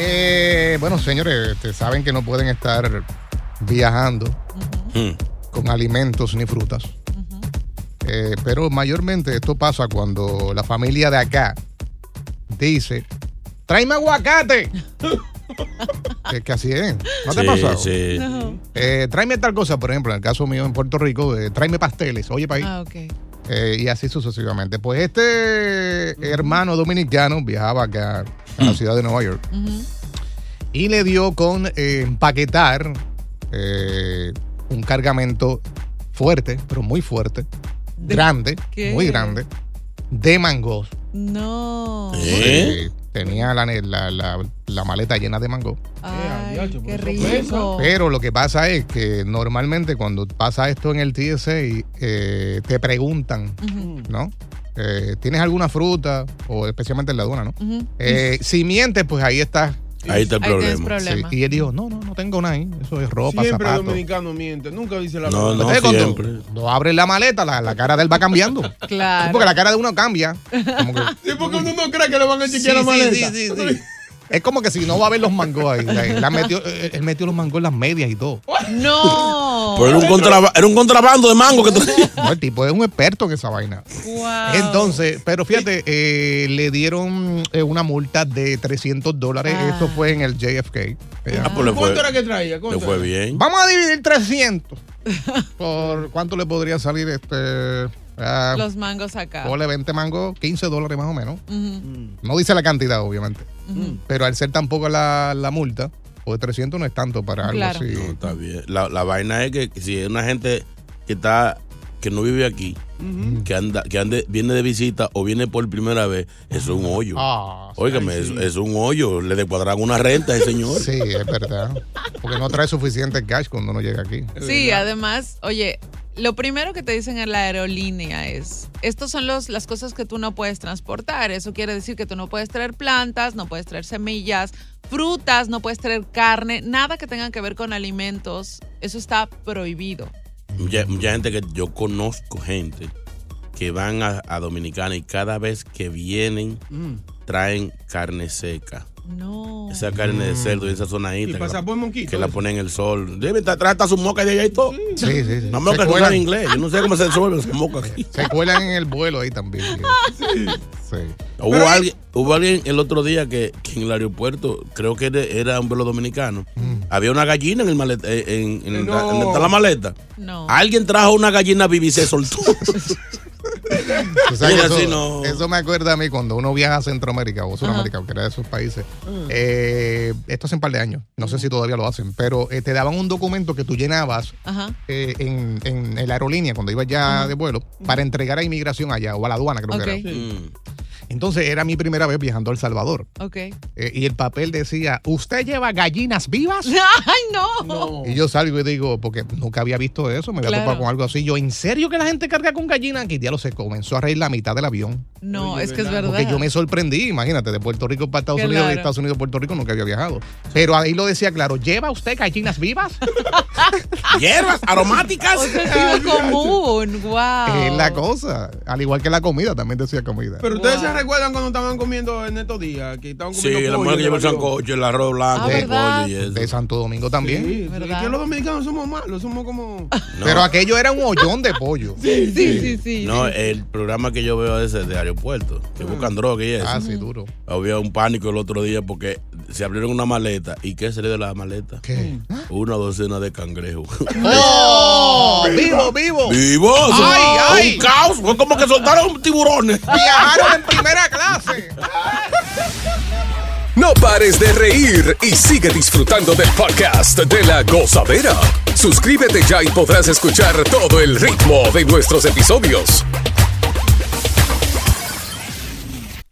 Eh, bueno, señores, este, saben que no pueden estar viajando Hmm. con alimentos ni frutas. Eh, pero mayormente esto pasa cuando la familia de acá dice, tráeme aguacate. es que así es. ¿No te ha pasado? Sí. Eh, tráeme tal cosa, por ejemplo, en el caso mío en Puerto Rico, eh, tráeme pasteles. Oye, país. Ah, ok. Eh, y así sucesivamente. Pues este hermano dominicano viajaba acá a la ciudad de Nueva York y le dio con eh, empaquetar eh, un cargamento fuerte, pero muy fuerte, ¿De grande, qué? muy grande, de mangos. No. ¿Eh? Eh, tenía la, la- la- la maleta llena de mango. Ay, qué rico. Pero lo que pasa es que normalmente cuando pasa esto en el TSA, eh, te preguntan, ¿no? Eh, ¿Tienes alguna fruta? O especialmente en la aduana, ¿no? Eh, si mientes, pues ahí está. Ahí está el Ahí problema. Sí. Y él dijo, no, no, no tengo nada ahí. Eso es ropa, Siempre el dominicano miente, nunca dice la No, verdad. no, siempre. cuando abre la maleta, la, la cara de él va cambiando. Sí, Claro. porque la cara de uno cambia. Como que- Sí, porque uno no cree que le van a Sí, chequear la sí, maleta. sí, sí, sí. Es como que si no va a ver los mangos ahí. ahí. La metió- él metió los mangos en las medias y todo. No. Pero era un, contraba- era un contrabando de mango que traía. No, el tipo es un experto en esa vaina. Wow. Entonces, pero fíjate, eh, le dieron eh, una multa de 300 dólares. Ah. Esto fue en el JFK. Ah, pues le fue, ¿Cuánto era que traía? le ¿Cuánto fue era? bien. Vamos a dividir 300. ¿Por cuánto le podría salir este? ah, Los mangos acá. ponle 20 mangos, 15 dólares más o menos. Ujú, No dice la cantidad, obviamente. ujú. Pero al ser tampoco la, la multa, pues 300 no es tanto para algo Claro. así. No, está bien. La, la vaina es que si es una gente que está que no vive aquí, que anda, que ande, viene de visita o viene por primera vez, eso es un hoyo. Ah, Óigame, es un hoyo. Le descuadran una renta a ese señor. Sí, es verdad. Porque no trae suficiente cash cuando uno llega aquí. Sí, además, oye, lo primero que te dicen en la aerolínea es, estos son los, las cosas que tú no puedes transportar. Eso quiere decir que tú no puedes traer plantas, no puedes traer semillas, frutas, no puedes traer carne, nada que tenga que ver con alimentos. Eso está prohibido. Mucha, mucha gente que yo conozco gente que van a, a Dominicana y cada vez que vienen Mm. traen carne seca. No. Esa carne de cerdo y esa zona Y que, pasa la, por monquito. que la ponen en el sol. Debe estar trae hasta su moca de allá y todo. Sí, sí, sí. No que cuelan, sabe inglés. Yo no sé cómo se resuelve esa moca aquí. se cuelan en el vuelo ahí también. Sí. Sí. Hubo alguien, hubo alguien el otro día que, que en el aeropuerto, creo que era, era un vuelo dominicano, había una gallina en el maleta, eh, en, en, No. la- donde está la maleta. No. Alguien trajo una gallina viva y se soltó. Sabes eso, si no- eso me acuerda a mí cuando uno viaja a Centroamérica o Sudamérica, que era de esos países. Eh, esto hace un par de años, no sé si todavía lo hacen, pero eh, te daban un documento que tú llenabas eh, en, en- en la aerolínea cuando ibas ya de vuelo para entregar a inmigración allá o a la aduana, creo que era. Entonces era mi primera vez viajando a El Salvador. Ok. Eh, y el papel decía, ¿usted lleva gallinas vivas? ¡Ay, no! Y yo salgo y digo, porque nunca había visto eso, me había Claro. topado con algo así. Yo, ¿en serio que la gente carga con gallinas? Que ya lo se comenzó a reír la mitad del avión. No, es que es verdad. Porque yo me sorprendí, imagínate, de Puerto Rico para Estados Claro. Unidos y de Estados Unidos a Puerto Rico nunca había viajado. Pero ahí lo decía claro, ¿lleva usted gallinas vivas? Hierbas aromáticas. O sea, es algo común. Wow. Es la cosa. Al igual que la comida, también decía comida. Pero ustedes se recuerdan cuando estaban comiendo en estos días, que estaban Sí, comiendo la pollo mujer que de lleva el sancocho, el arroz blanco, Ah, el ¿verdad? pollo y eso. de Santo Domingo también. Sí, es ¿Verdad? que los dominicanos somos malos, somos como... No, Pero aquello era un hoyón de pollo. Sí, sí, sí. No, sí. el programa que yo veo es el de aeropuerto, que buscan droga y eso. Ah, sí, duro. Había un pánico el otro día porque se abrieron una maleta. ¿Y qué salió de la maleta? ¿Qué? Una docena de cangrejos. ¡Oh! ¡Vivo, vivo! ¡Vivos! ¡Ay, ay! ¡Un caos! Fue como que soltaron tiburones. Viajaron en primera clase. No pares de reír y sigue disfrutando del podcast de la gozadera. Suscríbete ya y podrás escuchar todo el ritmo de nuestros episodios.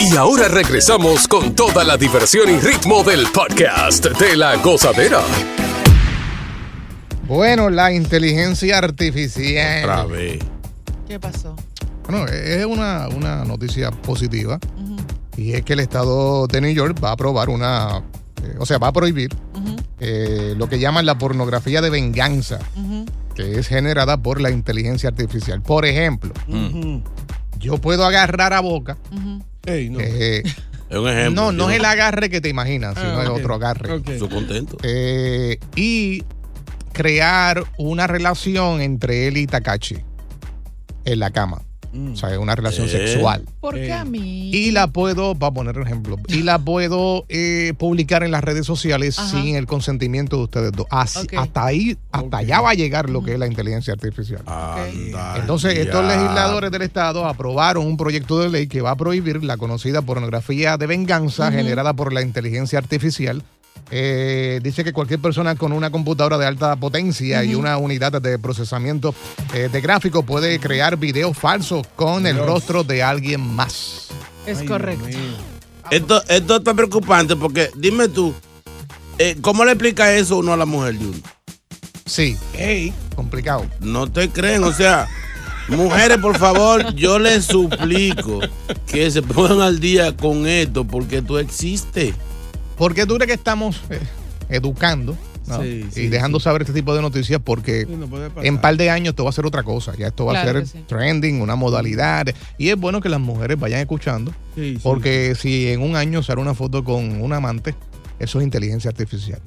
Y ahora regresamos con toda la diversión y ritmo del podcast de la gozadera. Bueno, la inteligencia artificial. Otra vez. ¿Qué pasó? Bueno, es una, una noticia positiva. Y es que el estado de New York va a aprobar una. eh, o sea, va a prohibir eh, lo que llaman la pornografía de venganza, que es generada por la inteligencia artificial. Por ejemplo, yo puedo agarrar a boca. Ey, no. eh, Es un ejemplo. no, no es el agarre que te imaginas, Ah, sino es ok. otro agarre. Ok. Estoy contento. Eh, y crear una relación entre él y Takachi en la cama. O sea, es una relación Eh. sexual. ¿Por qué a mí? Y la puedo, para poner un ejemplo, y la puedo eh, publicar en las redes sociales Ajá. sin el consentimiento de ustedes dos. Así-. Hasta ahí, hasta allá va a llegar lo que es la inteligencia artificial. Anda, Entonces, estos legisladores del Estado aprobaron un proyecto de ley que va a prohibir la conocida pornografía de venganza generada por la inteligencia artificial. Eh, dice que cualquier persona con una computadora de alta potencia y una unidad de procesamiento eh, de gráfico puede crear videos falsos con el rostro de alguien más. Es correcto. Esto, esto está preocupante porque dime tú, eh, ¿cómo le explica eso uno a la mujer de uno? Sí, complicado. No te creen, o sea, mujeres, por favor, yo les suplico que se pongan al día con esto porque esto existe. ¿Por qué tú crees que estamos eh, educando ¿no? Sí, y sí, dejando saber este tipo de noticias? Porque no en par de años esto va a ser otra cosa. Ya esto va Claro a ser trending, una modalidad. Y es bueno que las mujeres vayan escuchando. Sí, sí. Porque si en un año sale una foto con un amante, eso es inteligencia artificial.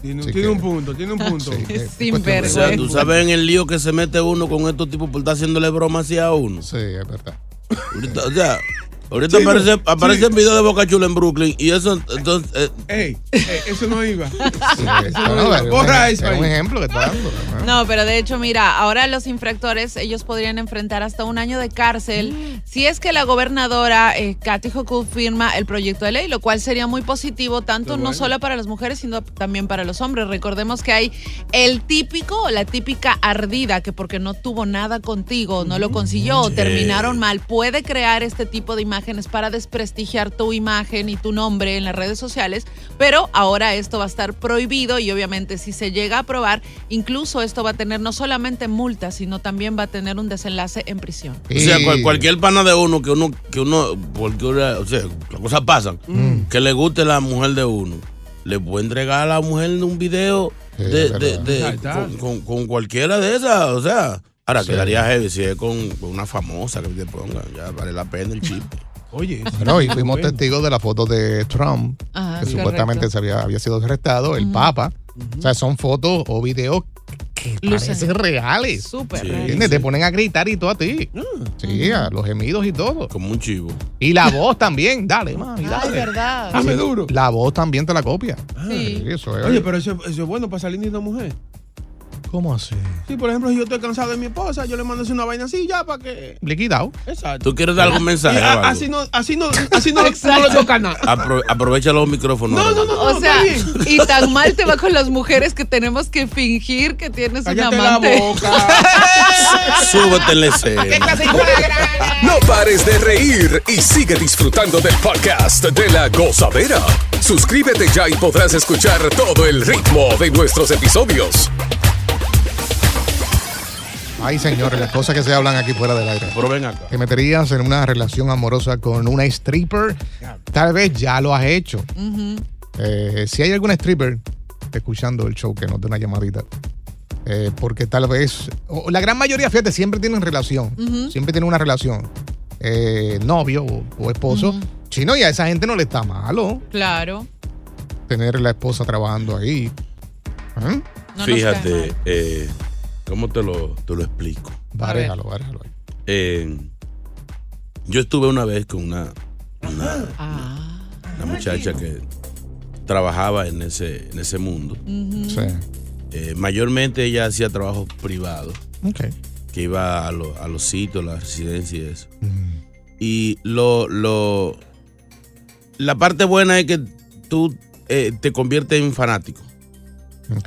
Tiene, Así tiene que- un punto, tiene un punto. Sí, Sin de- O sea, tú sabes en el lío que se mete uno con estos tipos por estar haciéndole bromas así a uno. Sí, es verdad. Ahorita, O sea, Ahorita Sí, aparece, sí. aparece el video de Boca Chula en Brooklyn y eso entonces eh, Ey, ey, eso no iba. Sí, Eso no es un- Borra es eso un ahí. ejemplo que está dando. ¿no? No, pero de hecho, mira, ahora los infractores, ellos podrían enfrentar hasta un año de cárcel si es que la gobernadora eh, Kathy Hochul firma el proyecto de ley, lo cual sería muy positivo tanto no solo para las mujeres, sino también para los hombres. Recordemos que hay el típico o la típica ardida que porque no tuvo nada contigo, no lo consiguió o terminaron mal, puede crear este tipo de imágenes para desprestigiar tu imagen y tu nombre en las redes sociales, pero ahora esto va a estar prohibido y obviamente si se llega a aprobar, incluso esto va a tener no solamente multas, sino también va a tener un desenlace en prisión. O sea, cual- cualquier pana de uno que uno, que uno, porque o sea, las cosas pasan, Mm. que le guste la mujer de uno, le puede entregar a la mujer un video Sí, de, de- de- con, con- con cualquiera de esas, o sea, ahora Sí. quedaría heavy si es con, con una famosa que te ponga, ya vale la pena el chip. Oye. Bueno, y fuimos testigos de la foto de Trump, Ajá, que sí, supuestamente se había, había sido arrestado, el Papa. O sea, son fotos o videos que Lucen. parecen reales. Súper. Sí. ¿Entiendes? Te ponen a gritar y todo a ti. Ah. Sí, a los gemidos y todo. Como un chivo. Y la voz también, dale, mami, Ay, dale. verdad. Dame duro. La voz también te la copia. Sí. eso es. Oye, pero eso, eso es bueno para salir de una mujer. ¿Cómo así? Sí, por ejemplo, si yo estoy cansado de mi esposa, yo le mando así una vaina así ya para que. Liquidado. Exacto. ¿Tú quieres dar algún mensaje? Y a- o algo? así no, así no, así no, no le toca nada. Apro- aprovecha los micrófonos. No, no, no, O sea, y tan mal te va con las mujeres que tenemos que fingir que tienes un Cállate la amante. boca. Súbete en la escena. No pares de reír y sigue disfrutando del podcast de la gozadera. Suscríbete ya y podrás escuchar todo el ritmo de nuestros episodios. Ay, señores, las cosas que se hablan aquí fuera del aire. Pero ven acá. ¿Te meterías en una relación amorosa con una stripper? Tal vez ya lo has hecho. Eh, si hay alguna stripper escuchando el show, que nos dé una llamadita. Eh, porque tal vez, o la gran mayoría, fíjate, siempre tienen relación. Siempre tienen una relación. Eh, novio o, o esposo. Chino, y a esa gente no le está malo Claro. tener la esposa trabajando ahí. ¿Eh? No Fíjate, eh, ¿cómo te lo, te lo explico? Bárejalo, bárejalo. Eh, yo estuve una vez con una, una, Ah. una muchacha que trabajaba en ese, en ese mundo. Sí. Eh, mayormente ella hacía trabajos privados, Ok. que iba a, lo- a los sitios, las residencias y eso. Mm. Y lo, lo, la parte buena es que tú eh, te conviertes en fanático.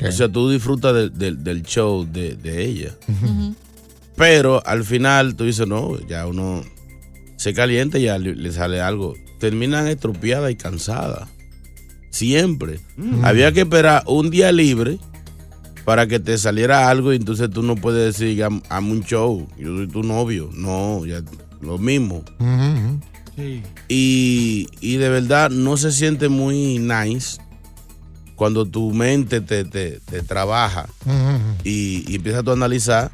O sea, tú disfrutas de- de- del show de, de ella. Pero al final tú dices, no, ya uno se calienta y ya le, le sale algo. Terminan estropeada y cansada. Siempre. Había que esperar un día libre para que te saliera algo y entonces tú no puedes decir, "Haz- hazme un show, yo soy tu novio. No, ya lo mismo. Sí. Y, y de verdad no se siente muy nice cuando tu mente te, te- te trabaja y, y empiezas tú a analizar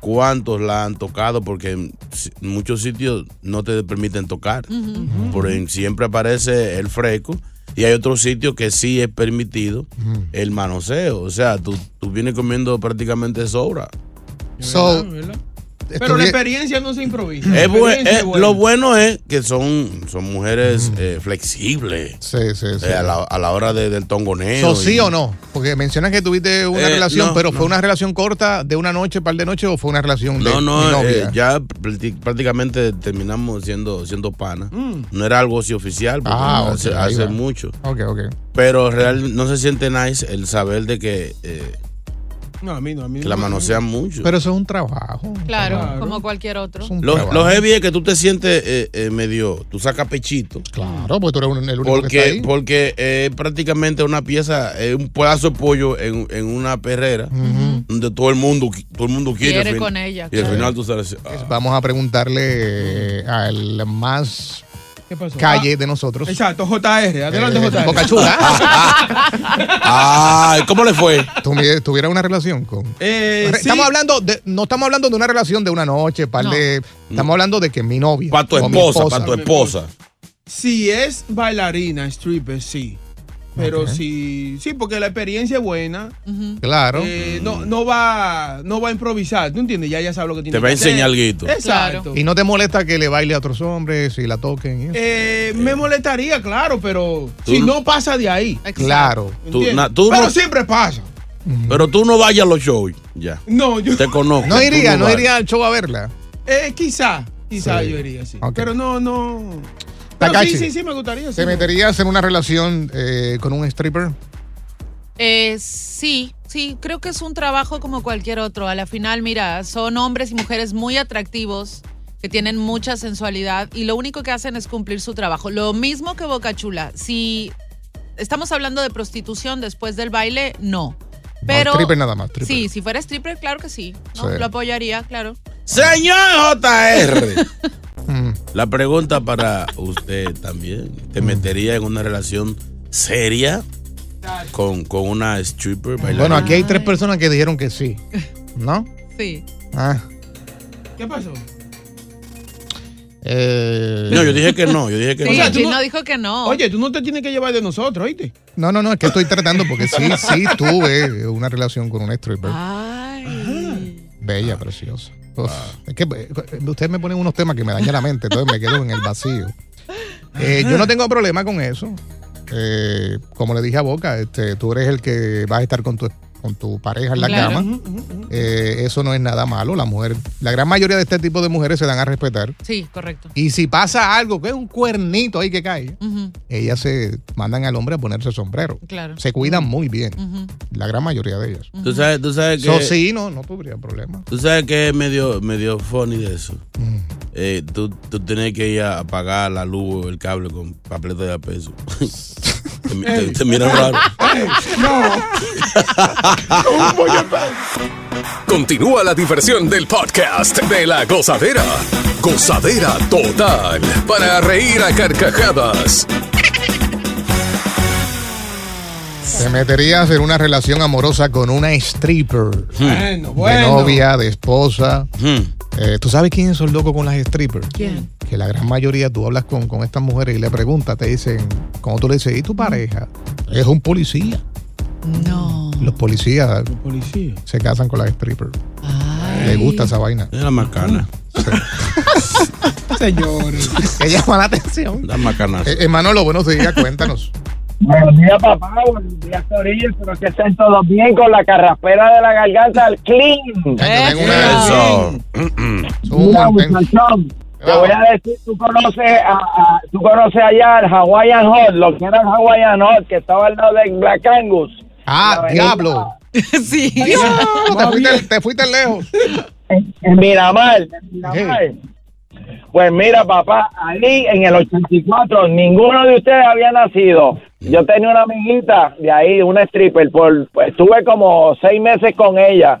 cuántos la han tocado, porque en muchos sitios no te permiten tocar. Por en- siempre aparece el fresco y hay otros sitios que sí es permitido el manoseo. O sea, tú, tú vienes comiendo prácticamente sobra. So, ¿Verdad? ¿Verdad? Pero la experiencia no se improvisa. Es bu- experiencia es buena. lo bueno es que son, son mujeres eh, flexibles Sí, sí, sí. eh, a, la, a la hora de- del tongoneo. So, ¿Sí o no? Porque mencionas que tuviste una Eh, relación, no, pero no. ¿fue una relación corta de una noche, par de noches o fue una relación de No, mi no, eh, ya prácti- prácticamente terminamos siendo, siendo panas. No era algo así oficial, porque Mm. Ah, hace, mucho. Ok, ok. Pero real no se siente nice el saber de que, eh, No, a mí no, a mí que no. la manosean mucho. Pero eso es un trabajo. Claro, Claro. como cualquier otro. Es un lo, lo heavy es que tú te sientes eh, eh, medio, tú sacas pechito. Claro, porque tú eres un- el único que está Porque, ahí. porque es prácticamente una pieza, es un pedazo de pollo en, en una perrera donde todo el mundo, todo el mundo quiere. Quiere al fin- con ella, Y al final tú sales. ah. Vamos a preguntarle eh, al más ¿Qué pasó? calle de nosotros. Ah, exacto, JR. Adelante, Eh, JR. Boca Chula. Ay, ¿cómo le fue? ¿Tuvi- ¿Tuviera una relación con...? Eh, sí. Estamos hablando de, no estamos hablando de una relación de una noche, par No. de, estamos hablando de que mi novia. Para tu esposa, para tu esposa. Si es bailarina, stripper, sí. Pero sí, sí, porque la experiencia es buena. Claro. Eh, no, no va, no va a improvisar, ¿tú entiendes? Ya ya sabe lo que tiene Te va a que hacer. enseñar algo. Exacto. Y no te molesta que le baile a otros hombres y la toquen. y eso? Eh, me molestaría, claro, pero Tú si no- pasa de ahí. Claro. Tú- ¿entiendes? na- tú pero no- siempre pasa. Pero tú no vayas a los shows. Ya. No, yo. Te conozco. No iría, no iría al show a verla. Eh, quizá, quizá Sí. yo iría, sí. Pero no, no. Pero Takashi, sí, sí, sí, me gustaría. sí. ¿Te meterías en una relación eh, con un stripper? Eh, sí, sí, creo que es un trabajo como cualquier otro. A la final, mira, son hombres y mujeres muy atractivos que tienen mucha sensualidad y lo único que hacen es cumplir su trabajo. Lo mismo que Boca Chula. Si estamos hablando de prostitución después del baile, no. Pero stripper nada más, stripper. Sí, si fuera stripper, claro que sí. ¿no? Sí. Lo apoyaría, claro. Señor JR. Mm. La pregunta para usted también. ¿Te metería en una relación seria con, con una stripper bailarina? Bueno, aquí hay tres personas que dijeron que sí. ¿No? Sí. Ah. ¿Qué pasó? Eh, No, yo dije que no, yo dije que Sí, O sea, tú no- dijo que no. Oye, tú no te tienes que llevar de nosotros, ¿oíste? No, no, no, es que estoy tratando porque sí, sí tuve una relación con un stripper. Ay. Bella, preciosa. Uf, Es que eh, ustedes me ponen unos temas que me dañan la mente, entonces me quedo en el vacío. Eh, yo no tengo problema con eso. Eh, como le dije a Boca, este, tú eres el que vas a estar con tu, con tu pareja en la Claro. cama. Eh, eso no es nada malo. La mujer, la gran mayoría de este tipo de mujeres se dan a respetar. Sí, correcto. Y si pasa algo, que es un cuernito ahí que cae, ellas se mandan al hombre a ponerse sombrero. Claro. Se cuidan muy bien. La gran mayoría de ellas. Tú sabes, tú sabes que. Eso sí, no, no tuviera problema. Tú sabes que es medio, medio funny de eso. Mm. Eh, tú, tú tienes que ir a apagar la luz o el cable con papeleta de a peso. te, mi- te- te miran raro. Continúa la diversión del podcast de la gozadera. Gozadera total. Para reír a carcajadas. Te meterías en una relación amorosa con una stripper. Bueno, De bueno. novia, de esposa. Hmm. Eh, ¿Tú sabes quiénes son locos con las strippers? ¿Quién? Que la gran mayoría, tú hablas con, con estas mujeres y le preguntas, te dicen, como tú le dices, ¿y tu pareja? Es un policía. No. Los policías Policía. se casan con las strippers. Ay. Le gusta esa vaina. Es la macana. Señores. Que llama la atención. La macana. Eh, eh, Manolo, buenos días, cuéntanos. Buenos días, papá. Buenos días, Corillo. Espero que estén todos bien con la carraspera de la garganta al clean. Eso. un Mira, muchachón, te voy a decir, tú conoces, a, a- tú conoces allá el Hawaiian Hot, lo que era el Hawaiian Hot, que estaba al lado de Black Angus. Ah, diablo. sí. te, fuiste, te fuiste lejos. En, en Miramar, en Miramar. Pues mira, papá, ahí en el 84 ninguno de ustedes había nacido. Yo tenía una amiguita de ahí, una stripper, por, pues, estuve como seis meses con ella.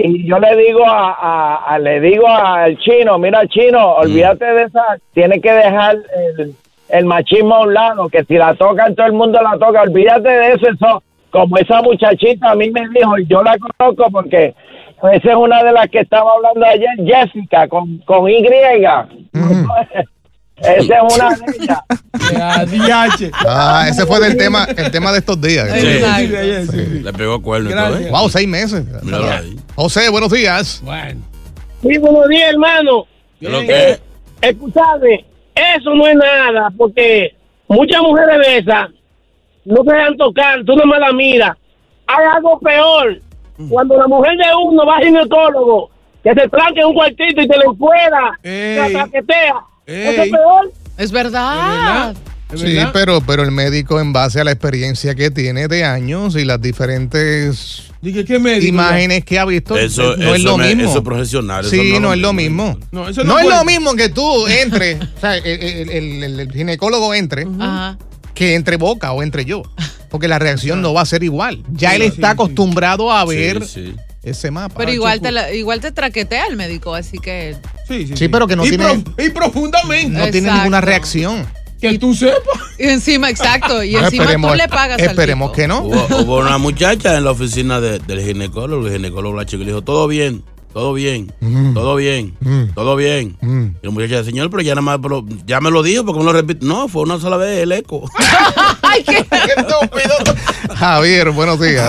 Y yo le digo a, a- a- le digo al chino, mira chino, olvídate de esa, tiene que dejar el, el machismo a un lado, que si la tocan todo el mundo la toca, olvídate de eso, eso, como esa muchachita a mí me dijo, y yo la conozco porque esa es una de las que estaba hablando ayer, Jessica, con, con Y. Esa es una de ellas. Ah, ese fue del tema, el tema de estos días. Sí. Exacto. Sí. Le pegó cuerno y todo, Gracias. ¿eh? Wow, seis meses. Ahí. José, buenos días. Bueno. Sí, buenos días, hermano. ¿Qué es lo que es? Escuchadme, eso no es nada, porque muchas mujeres de esas no se dejan tocar, tú no me la miras. Hay algo peor. Cuando la mujer de uno va al ginecólogo, que se tranque en un cuartito y te lo fuera, Ey. se paquetea. Eso es Ey. peor. Es verdad. ¿Es Sí, verdad? pero, pero el médico en base a la experiencia que tiene de años y las diferentes Dije, ¿qué médico? imágenes que ha visto, Eso, no es lo me- mismo. Eso es profesional. eso Sí, no, es lo mismo. No, eso no no es lo mismo que tú entres, o sea, el, el- el- el- el ginecólogo entre, que entre Boca o entre yo. Porque la reacción no va a ser igual. Ya Sí, él sí, está sí. acostumbrado a Sí, ver sí. ese mapa. Pero igual te, la- igual te traquetea el médico, así que. Sí, sí, Sí, pero que no y tiene- pro- y profundamente. no tiene Exacto. ninguna reacción. Que tú sepas. Y encima, exacto. Y No, encima tú le pagas al esperemos tipo. que no. Hubo, hubo una muchacha en la oficina de- del ginecólogo. El ginecólogo la chica le dijo, todo bien. todo bien, todo bien, todo bien. Y la muchacha, señor, pero ya nada más, pero ya me lo dijo, porque me lo repito. No, fue una sola vez el eco. Ay, qué Javier, buenos días.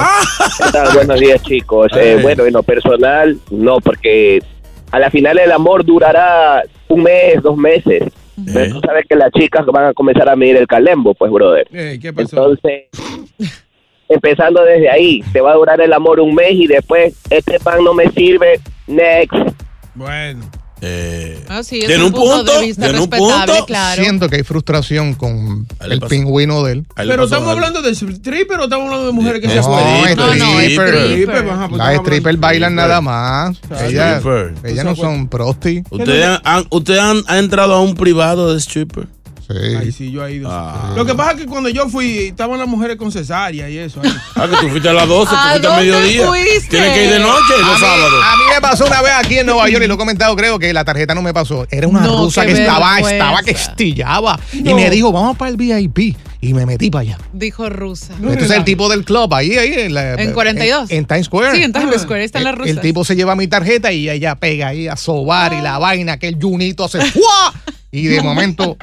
¿Qué tal? Buenos días, chicos. Eh, bueno, en lo personal, no, porque a la final el amor durará un mes, dos meses. Pero tú sabes que las chicas van a comenzar a medir el calembo, pues, brother. ¿Qué pasó? Entonces, empezando desde ahí, te va a durar el amor un mes y después, este pan no me sirve, next. Bueno. Ah, sí, es Tiene un un punto, punto, de vista tiene un punto. claro. Siento que hay frustración con el pingüino de él. Pero estamos hablando de stripper o estamos hablando de mujeres que se No, acuestan? No, no, es stripper. Stripper, pues Las estamos strippers bailan nada más. Ellas, Stripper. ellas no son prosti. ¿Ustedes han, han- usted han, ha entrado a un privado de stripper? Ay, sí, yo he ido. Ah. Lo que pasa es que cuando yo fui, estaban las mujeres con cesárea y eso. ahí. Ah, que tú fuiste a las 12, tú ¿A fuiste a dónde mediodía. fuiste? Tienes que ir de noche, A los mí- sábados. A mí me pasó una vez aquí en Nueva York y lo he comentado, creo que la tarjeta no me pasó. Era una No, rusa que estaba, vergüenza. estaba que estillaba. Y No. me dijo, vamos para el VIP. Y me metí para allá. Dijo rusa. Entonces el tipo del club, ahí, ahí. En, la- En 42. En, en Times Square. Sí, en Times Square, ahí están las El- rusas. El tipo se lleva mi tarjeta y ella pega ahí a sobar y la Ah. vaina, que el yunito hace ¡fua! Y de momento,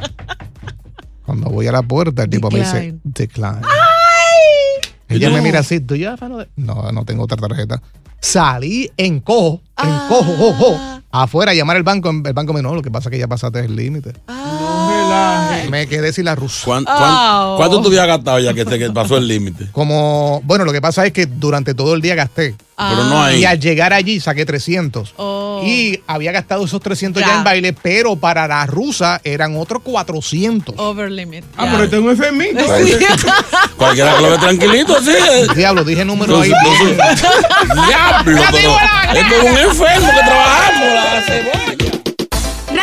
cuando voy a la puerta, el tipo me dice, decline. Ella me mira así, ¿tú ya? No, no tengo otra tarjeta. Salí en cojo, en Ah. cojo, jo, jo, afuera a llamar al banco. El banco me dijo, no, lo que pasa es que ya pasaste el límite. Me quedé sin la rusa. ¿Cuán- cuán- ¿Cuánto tú habías gastado ya que te que pasó el límite? Como, bueno, lo que pasa es que durante todo el día gasté. Pero no hay. Y al llegar allí saqué 300. Oh. Y había gastado esos 300 ya. Ya. en baile, pero para la rusa eran otros 400. Over limit. Ah, pero este es un FMI. Cualquiera que lo ve tranquilito, sí. Diablo, dije número ahí. los- Diablo, pero esto es un enfermo que trabajamos. la cebolla.